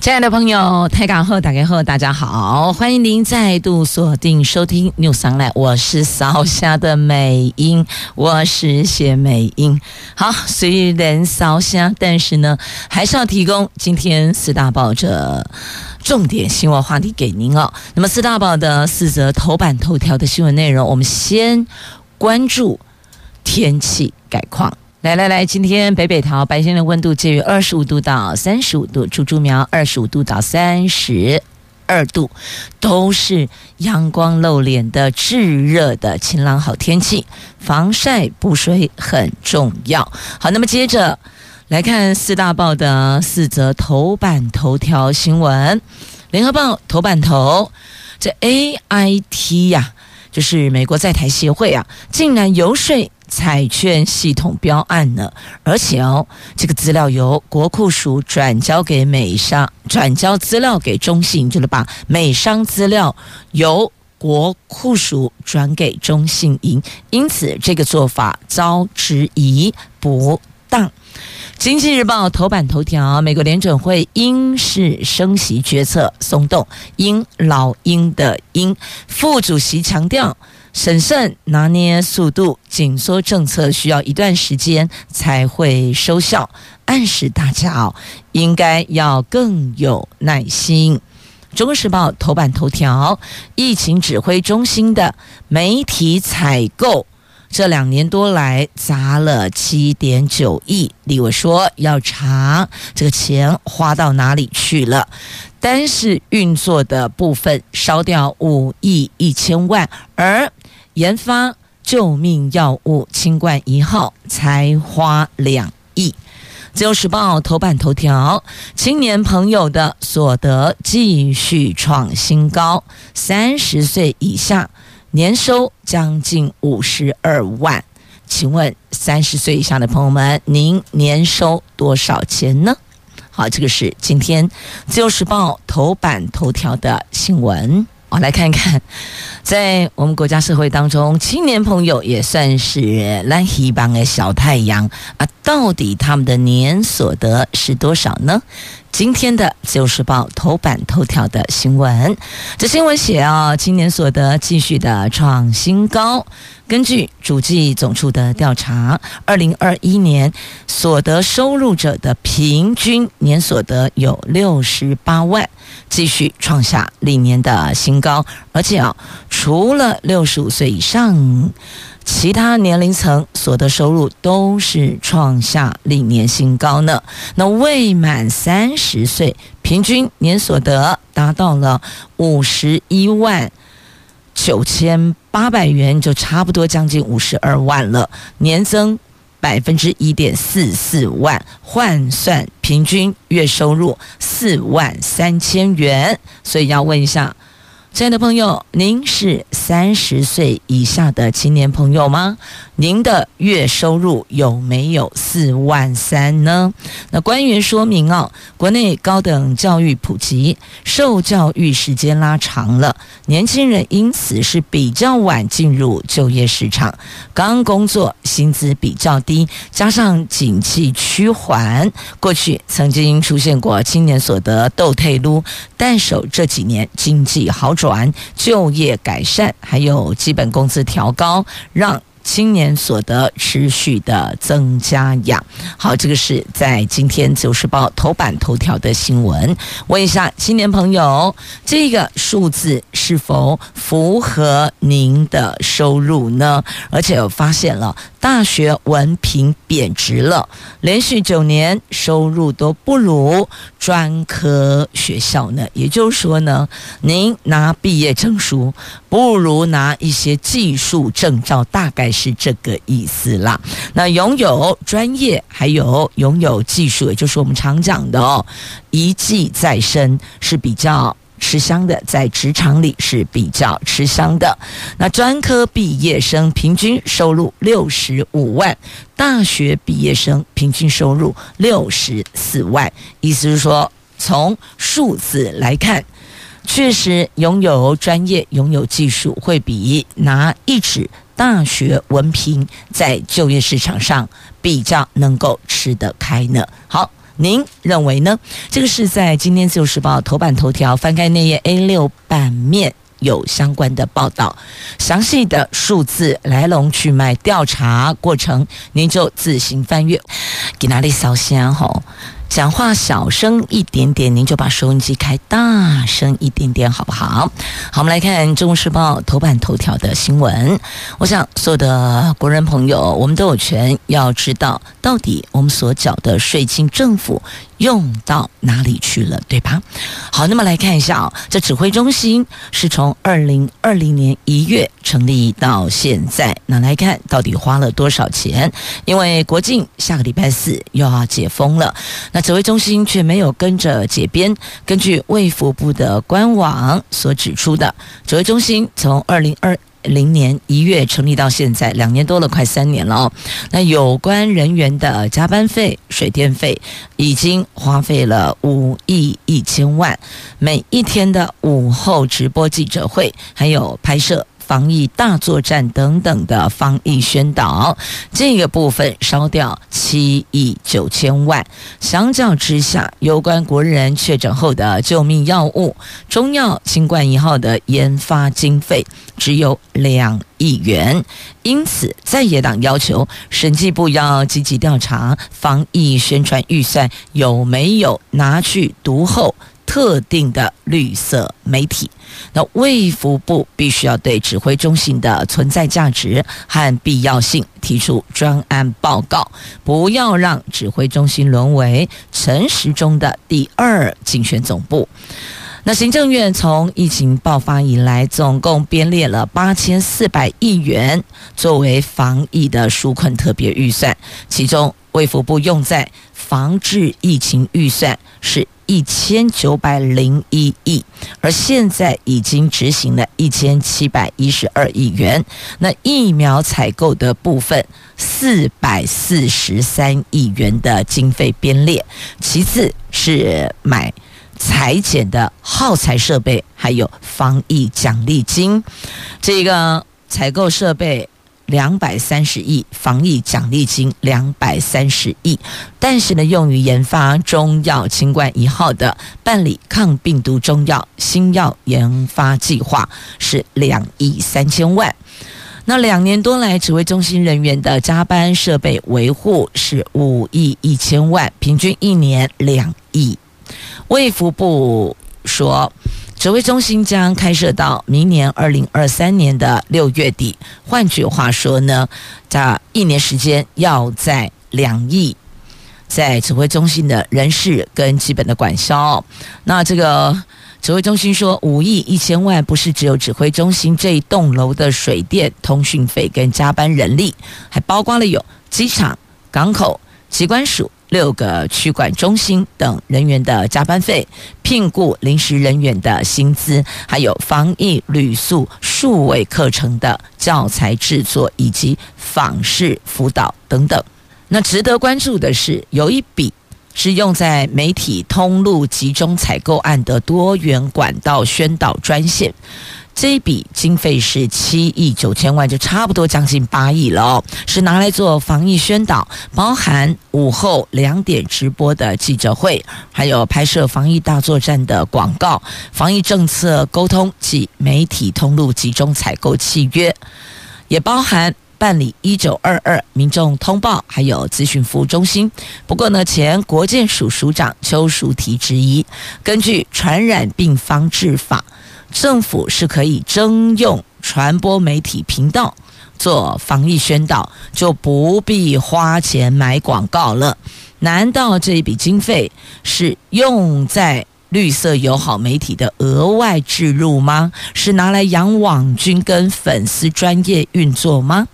亲爱的朋友，台港后打开后，大家好，欢迎您再度锁定收听 News Online，我是扫虾的美英，我是谢美英。好，虽然扫虾，但是呢，还是要提供今天四大报的重点新闻话题给您哦。那么四大报的四则头版头条的新闻内容，我们先关注天气概况。来来来，今天北北桃白天的温度介于二十五度到三十五度，竹竹苗二十五度到三十二度，都是阳光露脸的炙热的晴朗好天气，防晒补水很重要。好，那么接着来看四大报的四则头版头条新闻。联合报头版头，这 AIT 呀、就是美国在台协会啊，竟然游说。彩券系统标案呢，而且哦，这个资料由国库署转交给美商，转交资料给中信，就是把美商资料由国库署转给中信银，因此这个做法遭质疑不当。经济日报头版头条：美国联准会鹰式升息决策松动，鹰老鹰的鹰副主席强调。审慎拿捏速度，紧缩政策需要一段时间才会收效，暗示大家哦，应该要更有耐心。中国时报头版头条：疫情指挥中心的媒体采购，这两年多来砸了七点九亿。立委说要查这个钱花到哪里去了，单是运作的部分烧掉五亿一千万，而研发救命药物清冠一号才花两亿。自由时报头版头条：青年朋友的所得继续创新高，三十岁以下年收将近五十二万。请问三十岁以下的朋友们，您年收多少钱呢？好，这个是今天自由时报头版头条的新闻。我来看看，在我们国家社会当中，青年朋友也算是蓝黑帮的小太阳啊，到底他们的年所得是多少呢？今天的《自由时报》头版头条的新闻，这新闻写啊，今年所得继续的创新高。根据主计总处的调查，二零二一年所得收入者的平均年所得有六十八万，继续创下历年的新高。而且啊，除了六十五岁以上。其他年龄层所得收入都是创下历年新高呢。那未满三十岁，平均年所得达到了五十一万九千八百元，就差不多将近五十二万了，年增百分之一点四四万，换算平均月收入四万三千元。所以要问一下。亲爱的朋友，您是三十岁以下的青年朋友吗？您的月收入有没有四万三呢？那官员说明哦，国内高等教育普及，受教育时间拉长了，年轻人因此是比较晚进入就业市场，刚工作薪资比较低，加上景气趋缓，过去曾经出现过青年所得斗退撸，但守这几年经济好转转，就业改善，还有基本工资调高，让青年所得持续的增加呀，好，这个是在今天《自由时报》头版头条的新闻。问一下青年朋友，这个数字是否符合您的收入呢？而且我发现了，大学文凭贬值了，连续九年收入都不如专科学校呢。也就是说呢，您拿毕业证书不如拿一些技术证照，大概是。这个意思啦。那拥有专业，还有拥有技术，也就是我们常讲的哦，一技在身是比较吃香的，在职场里是比较吃香的。那专科毕业生平均收入六十五万，大学毕业生平均收入六十四万。意思是说，从数字来看，确实拥有专业、拥有技术，会比拿一纸大学文凭在就业市场上比较能够吃得开呢。好。您认为呢？这个是在今天《自由时报》头版头条翻开内页 A 六版面有相关的报道，详细的数字来龙去脉调查过程，您就自行翻阅。给哪里烧香吼？讲话小声一点点，您就把收音机开大声一点点，好不好？好，我们来看《中国时报》头版头条的新闻。我想，所有的国人朋友，我们都有权要知道，到底我们所缴的税金，政府用到哪里去了，对吧？好，那么来看一下啊，这指挥中心是从二零二零年一月成立到现在，那来看到底花了多少钱？因为国境下个礼拜四又要解封了，那。指挥中心却没有跟着解编。根据卫福部的官网所指出的，指挥中心从二零二零年一月成立到现在，两年多了，快三年了哦。那有关人员的加班费、水电费，已经花费了五亿一千万。每一天的午后直播记者会，还有拍摄。防疫大作战等等的防疫宣导，这个部分烧掉七亿九千万。相较之下，有关国人确诊后的救命药物中药新冠一号的研发经费只有两亿元，因此在野党要求审计部要积极调查防疫宣传预算有没有拿去独厚特定的绿色媒体。那卫福部必须要对指挥中心的存在价值和必要性提出专案报告，不要让指挥中心沦为陈时中的第二竞选总部。那行政院从疫情爆发以来，总共编列了八千四百亿元作为防疫的纾困特别预算，其中卫福部用在防治疫情预算是。一千九百零一亿，而现在已经执行了一千七百一十二亿元。那疫苗采购的部分，四百四十三亿元的经费编列。其次是买裁剪的耗材设备，还有防疫奖励金。这个采购设备。两百三十亿防疫奖励金，两百三十亿，但是呢，用于研发中药清冠一号的办理抗病毒中药新药研发计划是两亿三千万。那两年多来，指挥中心人员的加班设备维护是五亿一千万，平均一年两亿。卫福部说。指挥中心将开设到明年二零二三年的六月底。换句话说呢，在一年时间要在两亿，在指挥中心的人事跟基本的管销。那这个指挥中心说五亿一千万，不是只有指挥中心这一栋楼的水电、通讯费跟加班人力，还包括了有机场、港口、机关署。六个区管中心等人员的加班费，聘雇临时人员的薪资，还有防疫旅宿数位课程的教材制作以及访视辅导等等。那值得关注的是，有一笔是用在媒体通路集中采购案的多元管道宣导专线。这一笔经费是七亿九千万，就差不多将近八亿了哦，是拿来做防疫宣导，包含午后两点直播的记者会，还有拍摄防疫大作战的广告、防疫政策沟通及媒体通路集中采购契约，也包含办理一九二二民众通报，还有资讯服务中心。不过呢，前国建署署长邱淑提质疑，根据传染病防治法。政府是可以征用传播媒体频道做防疫宣导，就不必花钱买广告了。难道这一笔经费是用在绿色友好媒体的额外置入吗？是拿来养网军跟粉丝专业运作吗？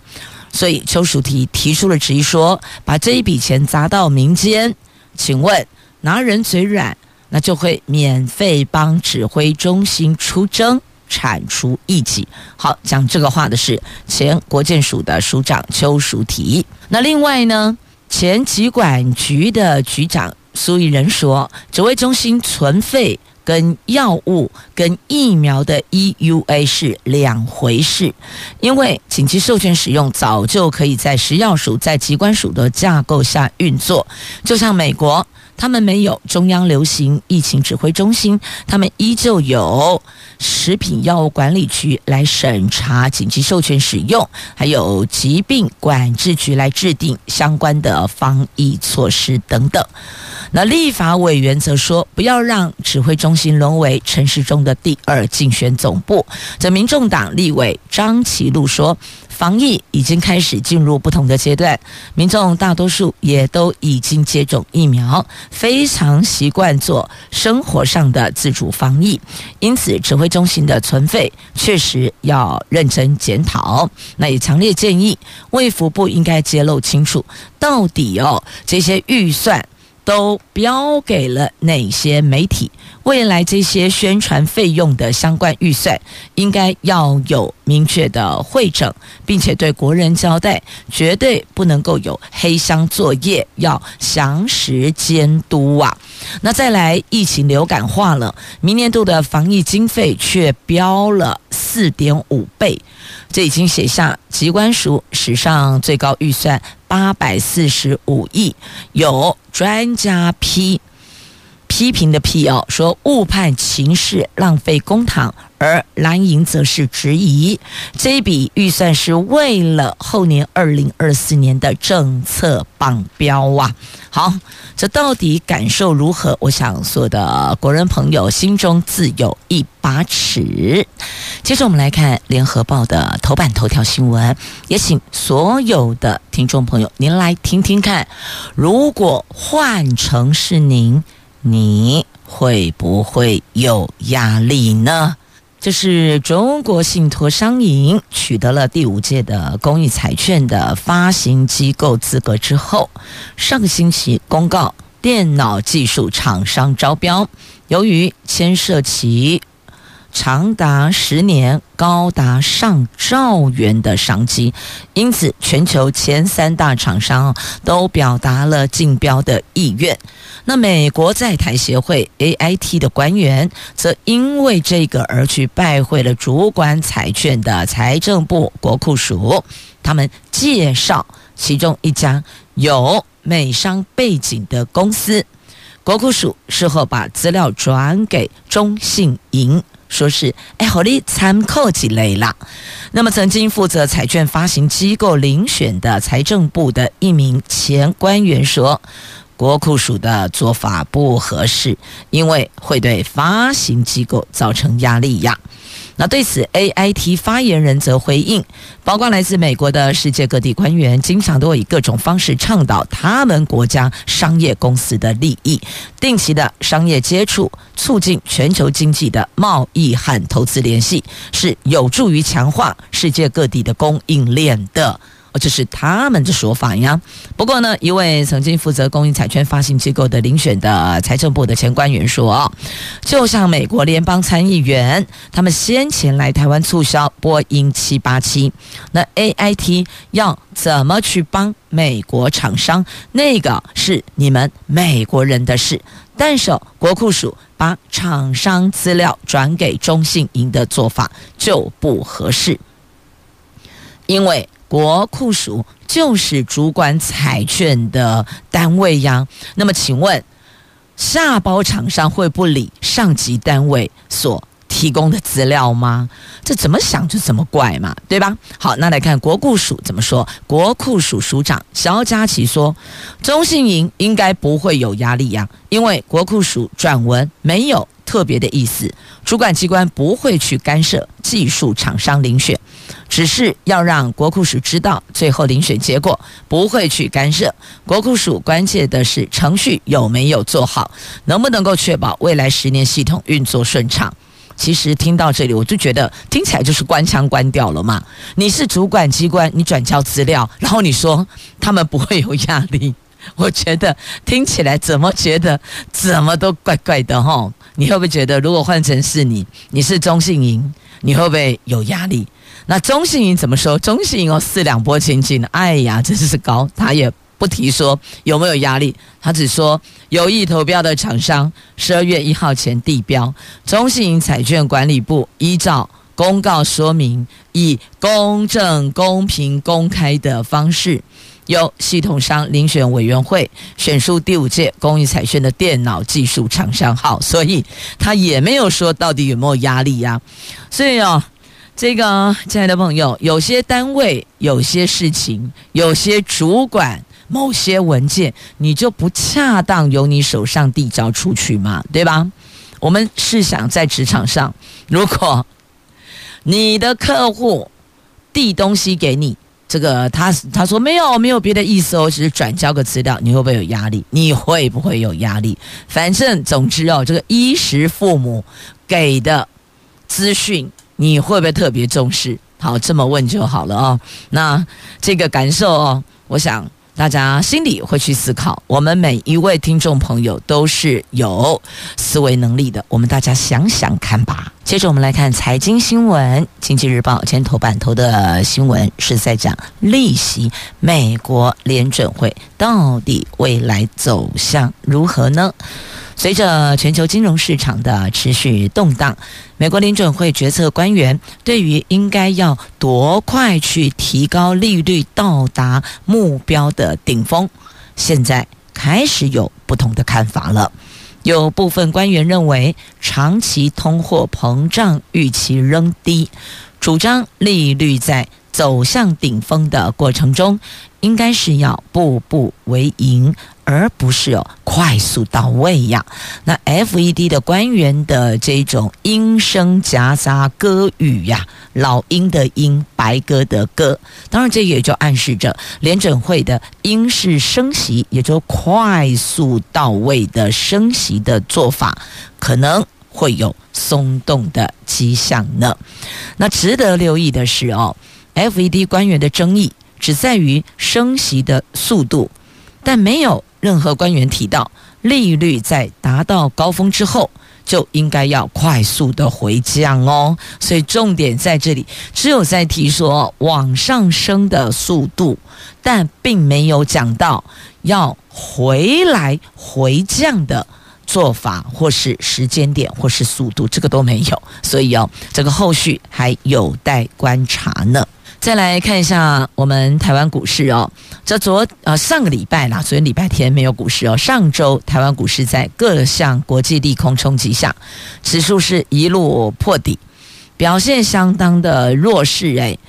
所以邱淑媞提出了质疑，说把这一笔钱砸到民间，请问拿人嘴软那就会免费帮指挥中心出征，铲除异己。好，讲这个话的是前国健署的署长邱淑媞。那另外呢，前疾管局的局长苏益仁说，指挥中心存废。跟药物跟疫苗的 EUA 是两回事，因为紧急授权使用早就可以在食药署、在疾管署的架构下运作，就像美国。他们没有中央流行疫情指挥中心，他们依旧有食品药物管理局来审查紧急授权使用，还有疾病管制局来制定相关的防疫措施等等。那立法委员则说，不要让指挥中心沦为城市中的第二竞选总部。这民众党立委张其禄说。防疫已经开始进入不同的阶段，民众大多数也都已经接种疫苗，非常习惯做生活上的自主防疫。因此，指挥中心的存废确实要认真检讨。那也强烈建议卫福部应该揭露清楚，到底哦这些预算。都标给了哪些媒体？未来这些宣传费用的相关预算，应该要有明确的汇整，并且对国人交代，绝对不能够有黑箱作业，要详实监督啊！那再来，疫情流感化了，明年度的防疫经费却飙了四点五倍，这已经写下机关署史上最高预算。八百四十五亿，有专家批批评的批哦，说误判情势，浪费公帑。而蓝营则是质疑，这一笔预算是为了后年二零二四年的政策绑标啊。好，这到底感受如何？我想所有的国人朋友心中自有一把尺。接着我们来看联合报的头版头条新闻，也请所有的听众朋友您来听听看，如果换成是您，你会不会有压力呢？这是中国信托商银取得了第五届的公益彩券的发行机构资格之后，上个星期公告电脑技术厂商招标，由于牵涉其。长达十年、高达上兆元的商机，因此全球前三大厂商都表达了竞标的意愿。那美国在台协会 AIT 的官员则因为这个而去拜会了主管彩券的财政部国库署，他们介绍其中一家有美商背景的公司，国库署事后把资料转给中信银。说是哎，好哩参考几类啦。那么，曾经负责彩券发行机构遴选的财政部的一名前官员说，国库署的做法不合适，因为会对发行机构造成压力呀。那对此，AIT 发言人则回应，包括来自美国的世界各地官员，经常都会以各种方式倡导他们国家商业公司的利益，定期的商业接触，促进全球经济的贸易和投资联系，是有助于强化世界各地的供应链的。这是他们的说法呀。不过呢，一位曾经负责公益彩券发行机构的遴选的财政部的前官员说：“就像美国联邦参议员，他们先前来台湾促销波音七八七，那 AIT 要怎么去帮美国厂商？那个是你们美国人的事。但是国库署把厂商资料转给中信银的做法就不合适，因为。”国库署就是主管彩券的单位呀。那么，请问下包厂商会不理上级单位所提供的资料吗？这怎么想就怎么怪嘛，对吧？好，那来看国库署怎么说。国库署署长肖佳琪说：“中信银应该不会有压力呀，因为国库署转文没有特别的意思，主管机关不会去干涉技术厂商遴选。”只是要让国库署知道最后遴选结果，不会去干涉。国库署关切的是程序有没有做好，能不能够确保未来十年系统运作顺畅。其实听到这里，我就觉得听起来就是官腔官调了嘛。你是主管机关，你转交资料，然后你说他们不会有压力，我觉得听起来怎么觉得怎么都怪怪的哈？你会不会觉得，如果换成是你，你是中信银，你会不会有压力？那中信银怎么说？中信银哦，四两拨千斤，哎呀，真是高，他也不提说有没有压力，他只说有意投标的厂商十二月一号前递标，中信银彩券管理部依照。公告说明，以公正、公平、公开的方式，由系统商遴选委员会选出第五届公益彩券的电脑技术厂商号，所以他也没有说到底有没有压力呀、所以哦，这个亲爱的朋友，有些单位、有些事情、有些主管、某些文件，你就不恰当由你手上递交出去嘛，对吧？我们是想在职场上，如果你的客户递东西给你，这个他他说没有没有别的意思哦，只是转交个资料，你会不会有压力？你会不会有压力？反正总之哦，这个衣食父母给的资讯，你会不会特别重视？好，这么问就好了哦。那这个感受哦，我想。大家心里会去思考，我们每一位听众朋友都是有思维能力的，我们大家想想看吧。接着我们来看财经新闻，《经济日报》前头版头的新闻是在讲利息，美国联准会到底未来走向如何呢？随着全球金融市场的持续动荡，美国联准会决策官员对于应该要多快去提高利率到达目标的顶峰，现在开始有不同的看法了。有部分官员认为，长期通货膨胀预期仍低，主张利率在走向顶峰的过程中，应该是要步步为营。而不是哦，快速到位呀。那 FED 的官员的这种鹰声夹杂鸽语呀，老鹰的鹰，白鸽的鸽，当然这也就暗示着联准会的鹰式升息，也就快速到位的升息的做法，可能会有松动的迹象呢。那值得留意的是哦，FED 官员的争议只在于升息的速度，但没有。任何官员提到利率在达到高峰之后就应该要快速的回降哦，所以重点在这里，只有在提说往上升的速度，但并没有讲到要回来回降的做法，或是时间点，或是速度，这个都没有，所以哦，这个后续还有待观察呢。再来看一下我们台湾股市哦，这昨呃上个礼拜啦，昨天礼拜天没有股市哦。上周台湾股市在各项国际利空冲击下，指数是一路破底，表现相当的弱势诶。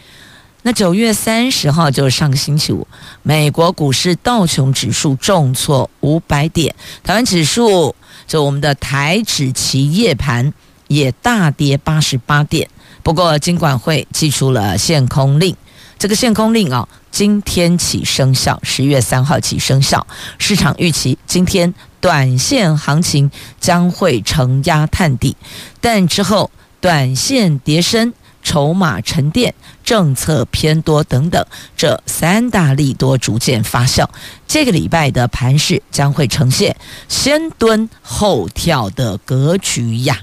那九月三十号就是上个星期五，美国股市道琼指数重挫五百点，台湾指数就我们的台指期夜盘也大跌八十八点。不过，金管会祭出了限空令，这个限空令啊，今天起生效，十月三号起生效。市场预期今天短线行情将会承压探底，但之后短线跌深、筹码沉淀、政策偏多等等，这三大利多逐渐发酵。这个礼拜的盘势将会呈现先蹲后跳的格局呀。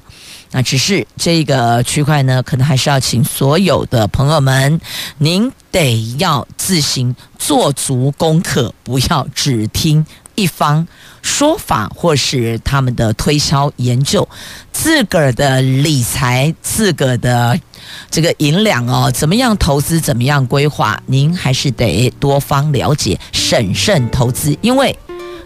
那只是这个区块呢，可能还是要请所有的朋友们，您得要自行做足功课，不要只听一方说法或是他们的推销研究，自个儿的理财，自个儿的这个银两哦，怎么样投资，怎么样规划，您还是得多方了解，审慎投资，因为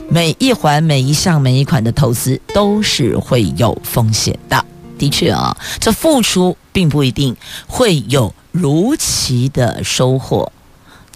每一环、每一项、每一款的投资都是会有风险的。的确啊，这付出并不一定会有如期的收获，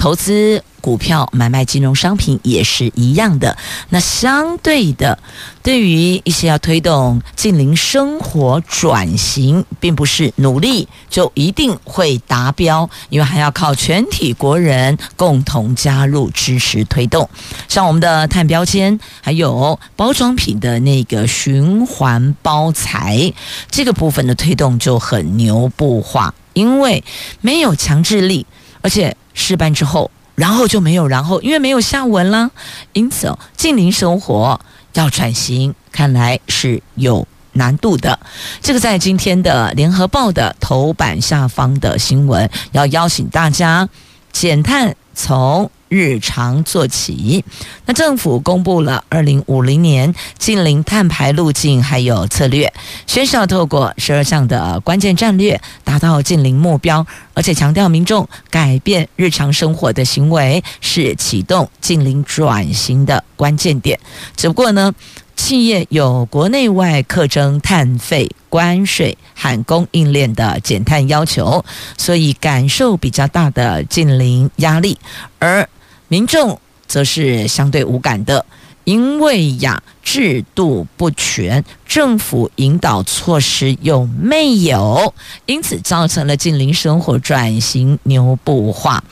投资。股票买卖金融商品也是一样的。那相对的，对于一些要推动近邻生活转型，并不是努力就一定会达标，因为还要靠全体国人共同加入支持推动。像我们的碳标签，还有包装品的那个循环包材，这个部分的推动就很牛不化，因为没有强制力，而且事办之后。然后就没有然后，因为没有下文了。因此哦，近邻生活要转型，看来是有难度的。这个在今天的联合报的头版下方的新闻，要邀请大家减碳从日常做起。那政府公布了二零五零年净零碳排路径还有策略，宣示要透过十二项的关键战略达到净零目标，而且强调民众改变日常生活的行为是启动净零转型的关键点。只不过呢，企业有国内外课征碳费、关税和供应链的减碳要求，所以感受比较大的净零压力，而民众则是相对无感的，因为呀制度不全，政府引导措施又没有，因此造成了近邻生活转型牛步化。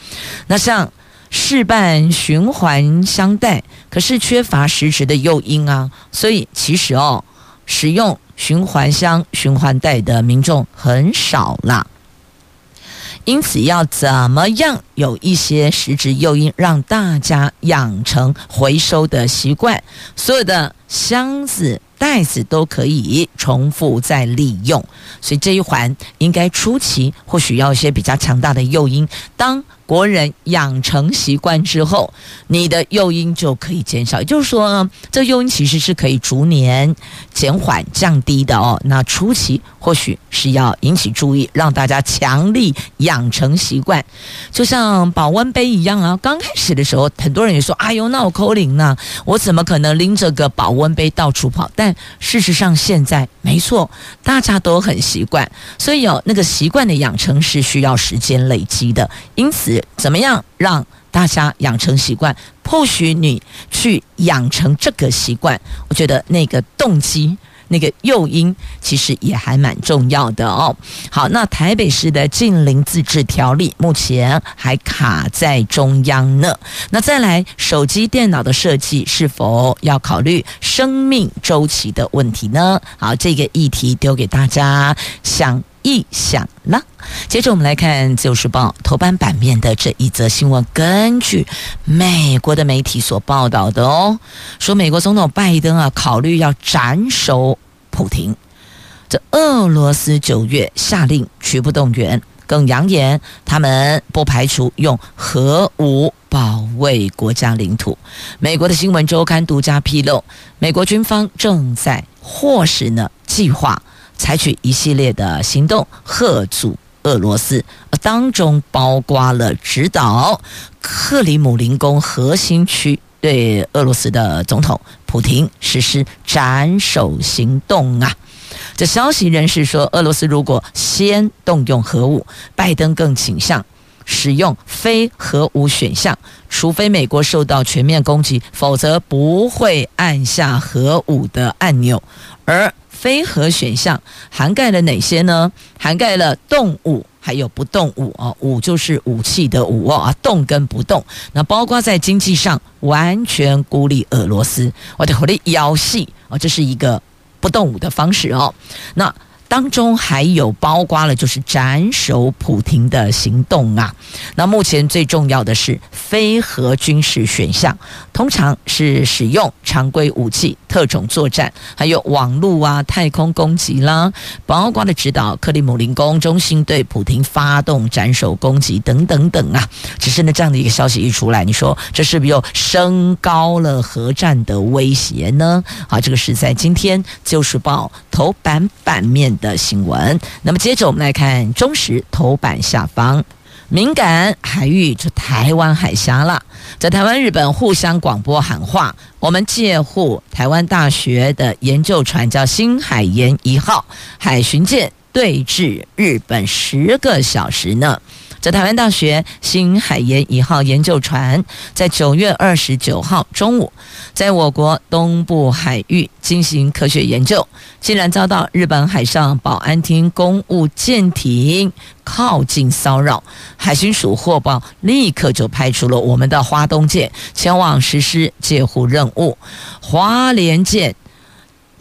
那像事办循环箱袋，可是缺乏实质的诱因啊，所以其实哦，使用循环箱、循环袋的民众很少啦。因此，要怎么样有一些实质诱因，让大家养成回收的习惯？所有的箱子、袋子都可以重复再利用，所以这一环应该初期或许要一些比较强大的诱因。当国人养成习惯之后，你的诱因就可以减少。也就是说呢，这诱因其实是可以逐年减缓、降低的哦。那初期或许是要引起注意，让大家强力养成习惯，就像保温杯一样啊。刚开始的时候，很多人也说：“哎呦，那我抠零呢？我怎么可能拎着个保温杯到处跑？”但事实上，现在没错，大家都很习惯，所以有那个习惯的养成是需要时间累积的，因此。怎么样让大家养成习惯？或许你去养成这个习惯，我觉得那个动机、那个诱因其实也还蛮重要的哦。好，那台北市的净零自治条例目前还卡在中央呢。那再来，手机、电脑的设计是否要考虑生命周期的问题呢？好，这个议题丢给大家想一想了。接着我们来看《自由时报》头版版面的这一则新闻。根据美国的媒体所报道的哦，说美国总统拜登啊，考虑要斩首普京。这俄罗斯九月下令局部动员，更扬言他们不排除用核武保卫国家领土。美国的新闻周刊独家披露，美国军方正在或是呢计划。采取一系列的行动，吓阻俄罗斯，当中包括了指导克里姆林宫核心区对俄罗斯的总统普廷实施斩首行动啊。这消息人士说，俄罗斯如果先动用核武，拜登更倾向使用非核武选项，除非美国受到全面攻击，否则不会按下核武的按钮，而。非核选项涵盖了哪些呢？涵盖了动武，还有不动武哦。武就是武器的武哦，啊，动跟不动，那包括在经济上完全孤立俄罗斯，我的火力摇戏哦，这是一个不动武的方式哦。那。当中还有包括了就是斩首普亭的行动啊。那目前最重要的是非核军事选项，通常是使用常规武器、特种作战，还有网络啊、太空攻击啦，包括了指导克里姆林宫中心对普廷发动斩首攻击等等等啊。只是呢，这样的一个消息一出来，你说这是不是又升高了核战的威胁呢？好，这个是在今天《自由时报》头版版面的新闻。那么接着我们来看中时头版下方，敏感海域就台湾海峡了。在台湾、日本互相广播喊话，我们借护台湾大学的研究船叫“新海研一号”海巡舰对峙日本十个小时呢。在台湾大学新海研一号研究船在九月二十九号中午，在我国东部海域进行科学研究，竟然遭到日本海上保安厅公务舰艇靠近骚扰。海巡署获报，立刻就派出了我们的花东舰前往实施借护任务。花莲舰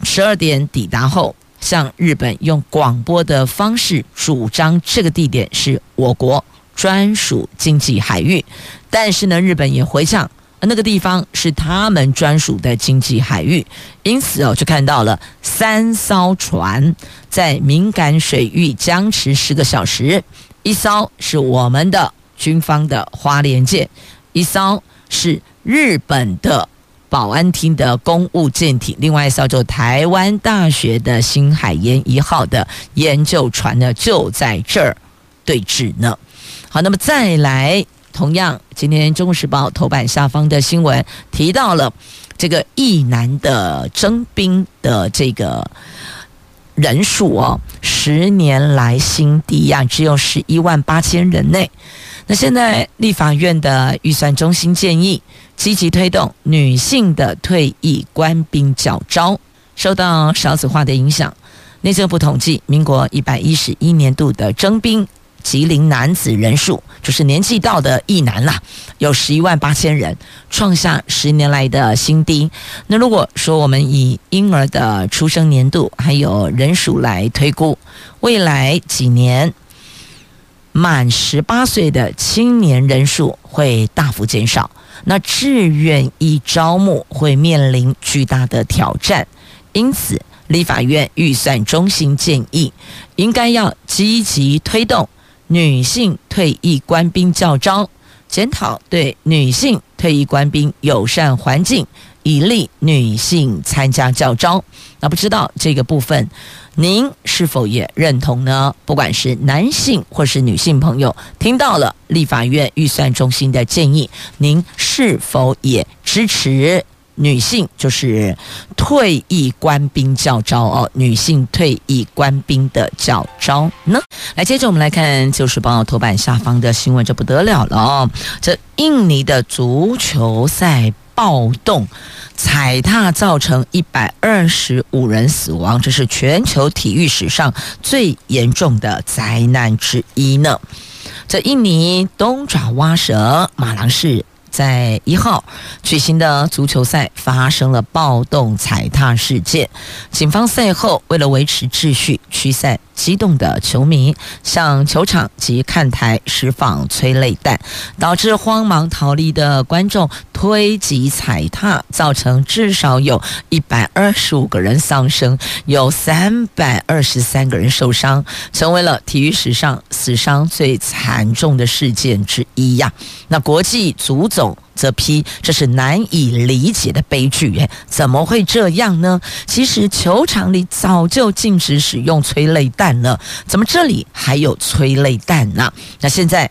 十二点抵达后，向日本用广播的方式主张这个地点是我国。专属经济海域。但是呢，日本也回呛，那个地方是他们专属的经济海域，因此哦，就看到了三艘船在敏感水域僵持十个小时，一艘是我们的军方的花莲舰，一艘是日本的。保安厅的公务舰艇，另外一艘就台湾大学的新海研一号的研究船呢，就在这儿对峙呢。好，那么再来，同样今天《中国时报》头版下方的新闻提到了这个一男的征兵的这个人数哦，十年来新低呀，只有十一万八千人内。那现在立法院的预算中心建议。积极推动女性的退役官兵教招，受到少子化的影响，内政部统计，民国一百一十一年度的征兵吉林男子人数，就是年纪到的一男啦，有十一万八千人，创下十年来的新低。那如果说我们以婴儿的出生年度还有人数来推估，未来几年满十八岁的青年人数会大幅减少。那志愿役招募会面临巨大的挑战，因此立法院预算中心建议，应该要积极推动女性退役官兵教招，检讨对女性退役官兵友善环境，以利女性参加教招。那不知道这个部分，您是否也认同呢？不管是男性或是女性朋友，听到了立法院预算中心的建议，您是否也支持女性就是退役官兵教招哦？女性退役官兵的教招呢？来，接着我们来看《旧时报》头版下方的新闻，这不得了了哦！这印尼的足球赛暴动。踩踏造成一百二十五人死亡，这是全球体育史上最严重的灾难之一呢。这印尼东爪哇省马郎市。在一号举行的足球赛发生了暴动踩踏事件，警方赛后为了维持秩序，驱散激动的球迷，向球场及看台释放催泪弹，导致慌忙逃离的观众推挤踩踏，造成至少有一百二十五个人丧生，有三百二十三个人受伤，成为了体育史上死伤最惨重的事件之一呀。那国际足总。则批这是难以理解的悲剧，哎，怎么会这样呢？其实球场里早就禁止使用催泪弹了，怎么这里还有催泪弹呢？那现在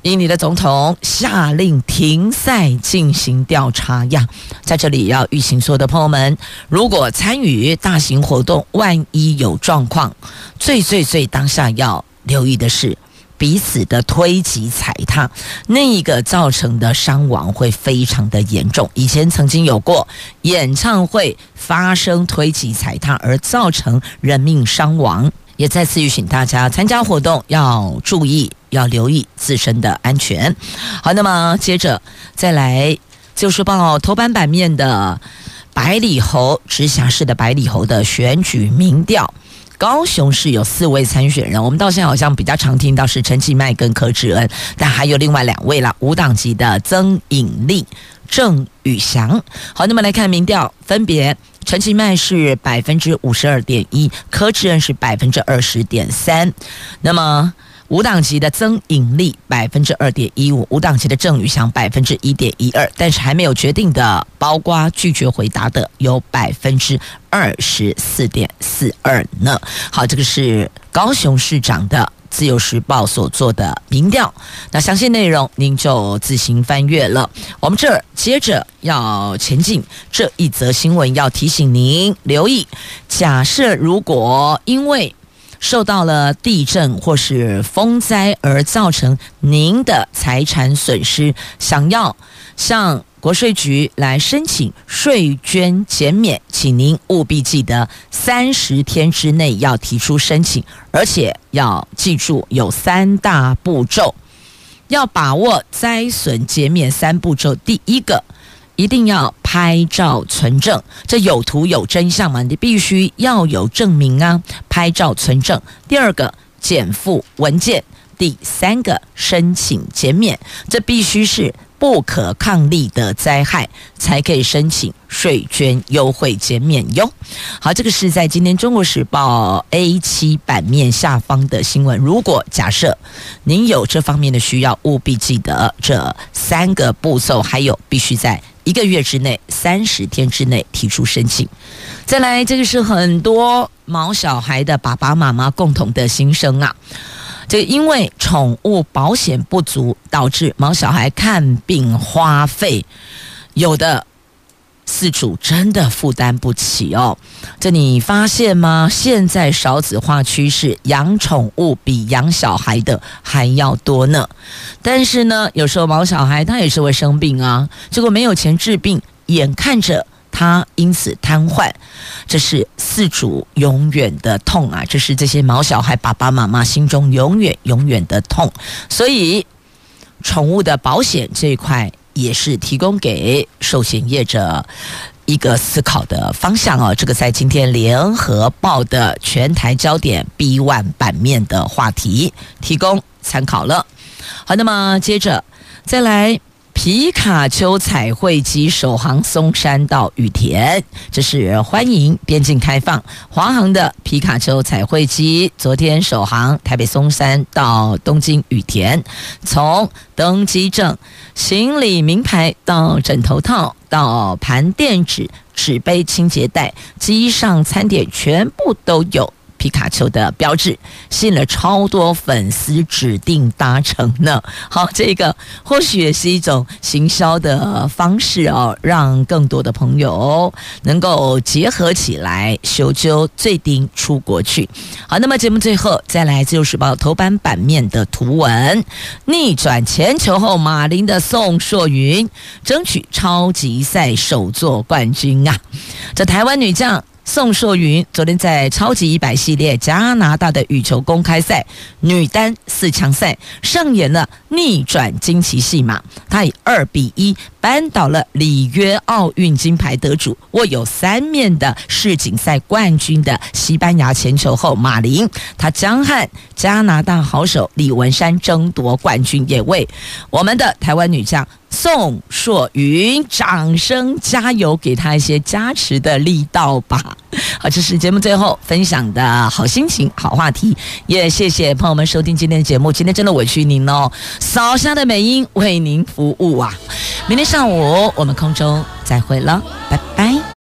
印尼的总统下令停赛进行调查呀，在这里要预请所有的朋友们，如果参与大型活动，万一有状况，最最最当下要留意的是。彼此的推挤踩踏，那一个造成的伤亡会非常的严重。以前曾经有过演唱会发生推挤踩踏而造成人命伤亡，也再次吁请大家参加活动要注意，要留意自身的安全。好，那么接着再来就是报头版版面的百里侯直辖市的百里侯的选举民调。高雄市有四位参选人，我们到现在好像比较常听到是陈其迈跟柯志恩，但还有另外两位啦，无党籍的曾颖丽、郑宇翔。好，那么来看民调，分别陈其迈是百分之五十二点一，柯志恩是百分之二十点三，那么。五档级的曾颖丽百分之二点一五，五档级的郑宇翔百分之一点一二，但是还没有决定的，包括拒绝回答的有百分之二十四点四二呢。好，这个是高雄市长的自由时报所做的民调，那详细内容您就自行翻阅了。我们这儿接着要前进，这一则新闻要提醒您留意：假设如果因为受到了地震或是风灾而造成您的财产损失，想要向国税局来申请税捐减免，请您务必记得三十天之内要提出申请，而且要记住有三大步骤，要把握灾损减免三步骤。第一个。一定要拍照存证，这有图有真相嘛？你必须要有证明啊！拍照存证。第二个，减负文件。第三个申请减免，这必须是不可抗力的灾害才可以申请税捐优惠减免哟。好，这个是在今天《中国时报》A7 版面下方的新闻。如果假设您有这方面的需要，务必记得这三个步骤，还有必须在一个月之内、三十天之内提出申请。再来，这个是很多毛小孩的爸爸妈妈共同的心声啊。这因为宠物保险不足，导致毛小孩看病花费，有的饲主真的负担不起哦。这你发现吗？现在少子化趋势，养宠物比养小孩的还要多呢。但是呢，有时候毛小孩他也是会生病啊，结果没有钱治病，眼看着。他因此瘫痪，这是饲主永远的痛啊！这是这些毛小孩爸爸妈妈心中永远永远的痛。所以，宠物的保险这一块也是提供给寿险业者一个思考的方向啊。这个在今天联合报的全台焦点 B One 版面的话题，提供参考了。好，那么接着再来。皮卡丘彩绘机首航松山到羽田，这是欢迎边境开放。华航的皮卡丘彩绘机昨天首航台北松山到东京羽田，从登机证、行李名牌到枕头套到盘垫纸、纸杯、清洁袋，机上餐点全部都有。皮卡丘的标志吸引了超多粉丝指定搭乘呢。好，这个或许也是一种行销的方式哦，让更多的朋友能够结合起来，修究最顶出国去。好，那么节目最后再来《自由时报》头版版面的图文：逆转前球后，马林的宋硕云争取超级赛首座冠军啊！这台湾女将。宋硕云昨天在超级一百系列加拿大的羽球公开赛女单四强赛上演了逆转惊奇戏码，她以二比一扳倒了里约奥运金牌得主、握有三面的世锦赛冠军的西班牙前球后马林，她将和加拿大好手李文山争夺冠军，也为我们的台湾女将。宋硕云，掌声加油，给他一些加持的力道吧。好，这是节目最后分享的好心情、好话题，也谢谢朋友们收听今天的节目。今天真的委屈您哦，扫下的美音为您服务啊！明天上午我们空中再会了，拜拜。